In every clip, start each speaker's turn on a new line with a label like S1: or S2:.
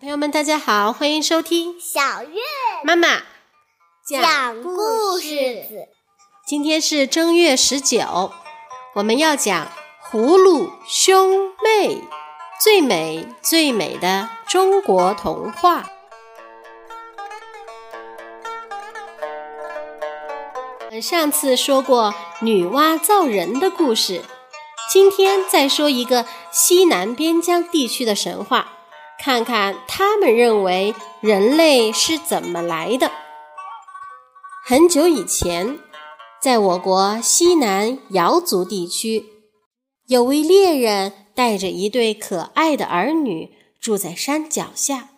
S1: 朋友们，大家好，欢迎收听
S2: 小月
S1: 妈妈
S2: 讲故事。
S1: 今天是正月十九，我们要讲葫芦兄妹最美最美的中国童话。上次说过女娲造人的故事，今天再说一个西南边疆地区的神话，看看他们认为人类是怎么来的。很久以前，在我国西南瑶族地区，有位猎人带着一对可爱的儿女住在山脚下。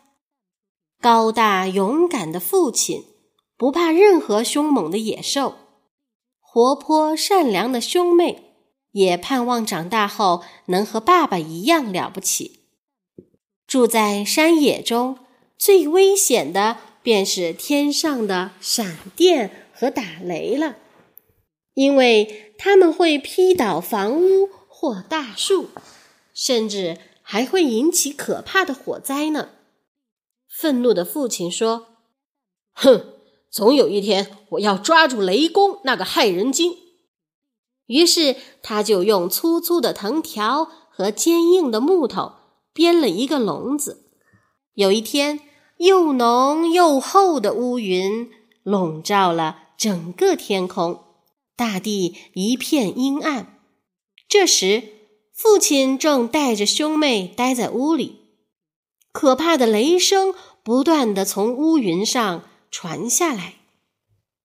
S1: 高大勇敢的父亲不怕任何凶猛的野兽。活泼善良的兄妹也盼望长大后能和爸爸一样了不起。住在山野中，最危险的便是天上的闪电和打雷了，因为他们会劈倒房屋或大树，甚至还会引起可怕的火灾呢。愤怒的父亲说：“哼！”总有一天，我要抓住雷公那个害人精。于是，他就用粗粗的藤条和坚硬的木头编了一个笼子。有一天，又浓又厚的乌云笼罩了整个天空，大地一片阴暗。这时，父亲正带着兄妹待在屋里，可怕的雷声不断的从乌云上。传下来，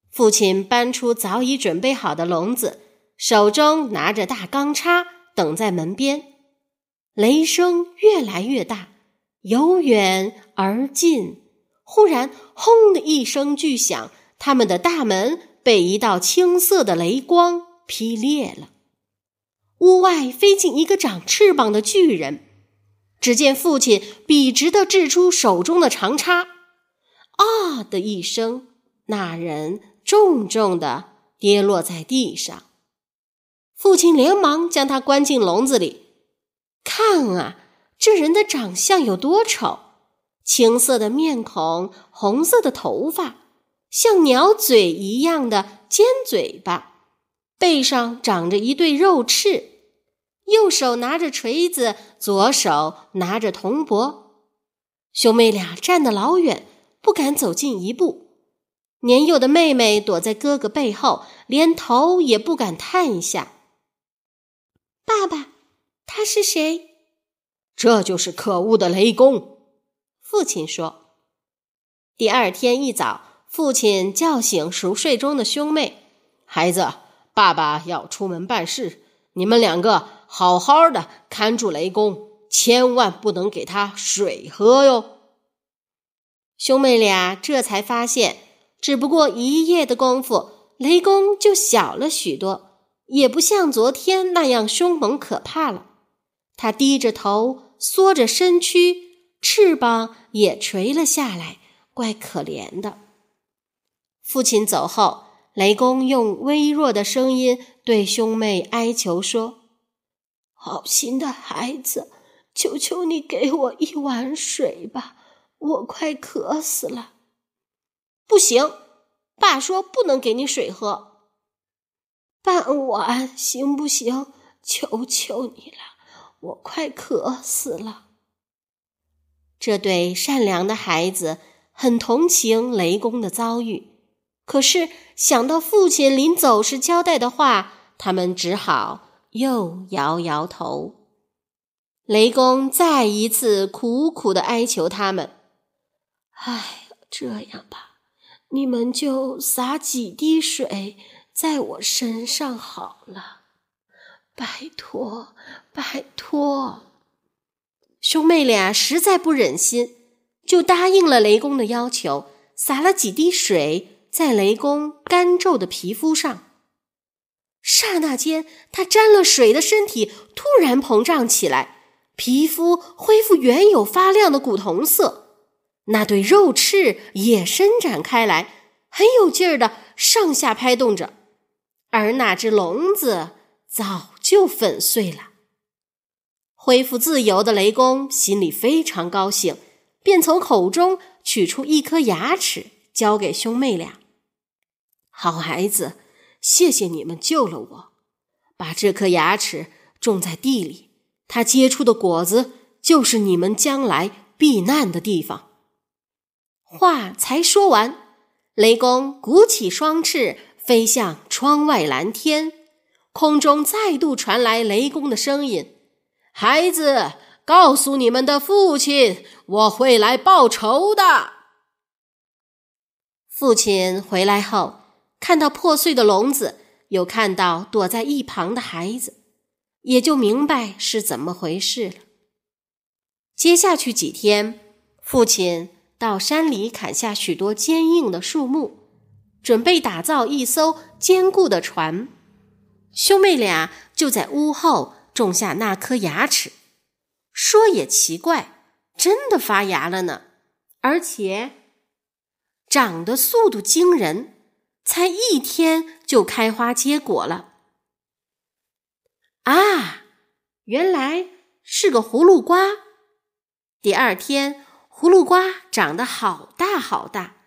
S1: 父亲搬出早已准备好的笼子，手中拿着大钢叉，等在门边。雷声越来越大，由远而近。忽然，轰的一声巨响，他们的大门被一道青色的雷光劈裂了。屋外飞进一个长翅膀的巨人，只见父亲笔直的掷出手中的长叉。啊的一声，那人重重的跌落在地上。父亲连忙将他关进笼子里。看啊，这人的长相有多丑！青色的面孔，红色的头发，像鸟嘴一样的尖嘴巴，背上长着一对肉翅，右手拿着锤子，左手拿着铜钵。兄妹俩站得老远。不敢走近一步，年幼的妹妹躲在哥哥背后，连头也不敢探一下。爸爸，他是谁？
S3: 这就是可恶的雷公。
S1: 父亲说。第二天一早，父亲叫醒熟睡中的兄妹：“
S3: 孩子，爸爸要出门办事，你们两个好好的看住雷公，千万不能给他水喝哟。”
S1: 兄妹俩这才发现，只不过一夜的功夫，雷公就小了许多，也不像昨天那样凶猛可怕了。他低着头，缩着身躯，翅膀也垂了下来，怪可怜的。父亲走后，雷公用微弱的声音对兄妹哀求说：“
S4: 好心的孩子，求求你给我一碗水吧。”我快渴死了，
S1: 不行，爸说不能给你水喝。
S4: 半碗行不行？求求你了，我快渴死了。
S1: 这对善良的孩子很同情雷公的遭遇，可是想到父亲临走时交代的话，他们只好又摇摇头。雷公再一次苦苦的哀求他们。
S4: 哎，这样吧，你们就洒几滴水在我身上好了，拜托，拜托。
S1: 兄妹俩实在不忍心，就答应了雷公的要求，洒了几滴水在雷公干皱的皮肤上。刹那间，他沾了水的身体突然膨胀起来，皮肤恢复原有发亮的古铜色。那对肉翅也伸展开来，很有劲儿的上下拍动着，而那只笼子早就粉碎了。恢复自由的雷公心里非常高兴，便从口中取出一颗牙齿，交给兄妹俩。好孩子，谢谢你们救了我。把这颗牙齿种在地里，它结出的果子就是你们将来避难的地方。话才说完，雷公鼓起双翅，飞向窗外蓝天。空中再度传来雷公的声音：“孩子，告诉你们的父亲，我会来报仇的。”父亲回来后，看到破碎的笼子，又看到躲在一旁的孩子，也就明白是怎么回事了。接下去几天，父亲到山里砍下许多坚硬的树木，准备打造一艘坚固的船。兄妹俩就在屋后种下那颗牙齿。说也奇怪，真的发芽了呢，而且长得速度惊人，才一天就开花结果了。啊，原来是个葫芦瓜。第二天，葫芦瓜长得好大好大，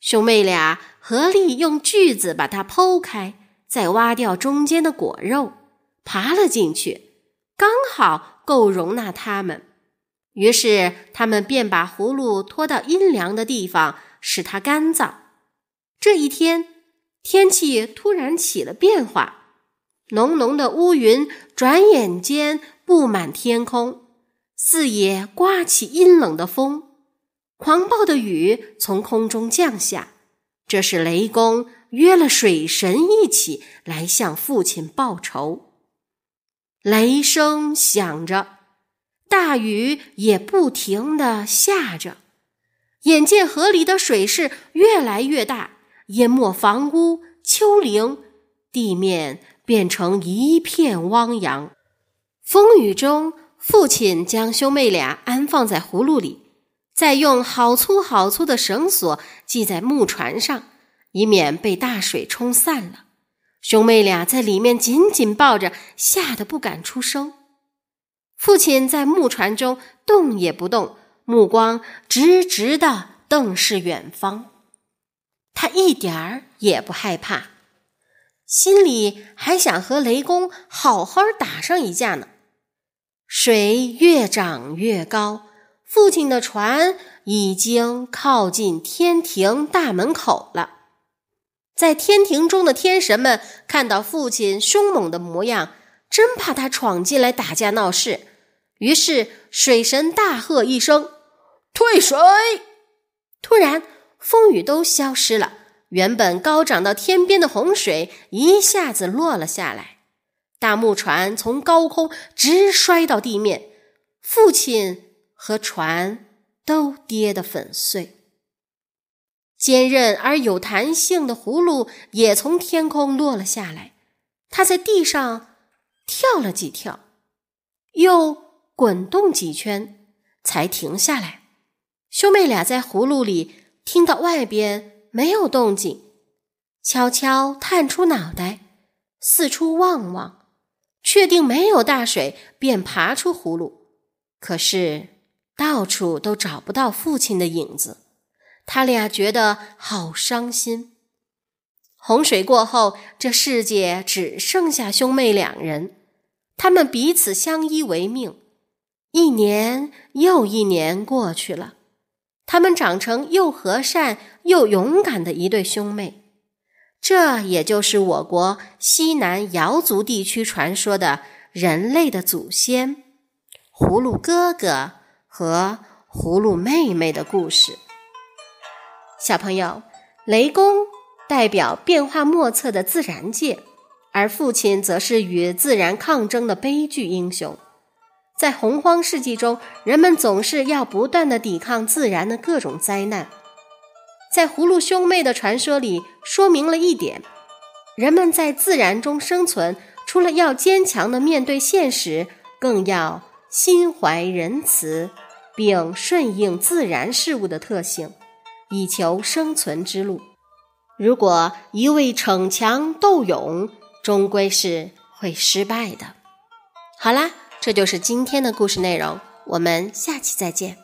S1: 兄妹俩合力用锯子把它剖开。再挖掉中间的果肉，爬了进去，刚好够容纳他们。于是他们便把葫芦拖到阴凉的地方，使它干燥。这一天，天气突然起了变化，浓浓的乌云转眼间布满天空，四野刮起阴冷的风，狂暴的雨从空中降下。这是雷公。约了水神一起来向父亲报仇。雷声响着，大雨也不停的下着。眼见河里的水势越来越大，淹没房屋、丘陵，地面变成一片汪洋。风雨中，父亲将兄妹俩安放在葫芦里，再用好粗好粗的绳索系在木船上。以免被大水冲散了，兄妹俩在里面紧紧抱着，吓得不敢出声。父亲在木船中动也不动，目光直直的瞪视远方。他一点儿也不害怕，心里还想和雷公好好打上一架呢。水越涨越高，父亲的船已经靠近天庭大门口了。在天庭中的天神们看到父亲凶猛的模样，真怕他闯进来打架闹事。于是水神大喝一声：“退水！”突然，风雨都消失了，原本高涨到天边的洪水一下子落了下来。大木船从高空直摔到地面，父亲和船都跌得粉碎。坚韧而有弹性的葫芦也从天空落了下来，它在地上跳了几跳，又滚动几圈，才停下来。兄妹俩在葫芦里听到外边没有动静，悄悄探出脑袋，四处望望，确定没有大水，便爬出葫芦。可是到处都找不到父亲的影子。他俩觉得好伤心。洪水过后，这世界只剩下兄妹两人，他们彼此相依为命。一年又一年过去了，他们长成又和善又勇敢的一对兄妹。这也就是我国西南瑶族地区传说的人类的祖先——葫芦哥哥和葫芦妹妹的故事。小朋友，雷公代表变化莫测的自然界，而父亲则是与自然抗争的悲剧英雄。在洪荒世纪中，人们总是要不断的抵抗自然的各种灾难。在葫芦兄妹的传说里，说明了一点：人们在自然中生存，除了要坚强的面对现实，更要心怀仁慈，并顺应自然事物的特性。以求生存之路。如果一味逞强斗勇，终归是会失败的。好啦，这就是今天的故事内容，我们下期再见。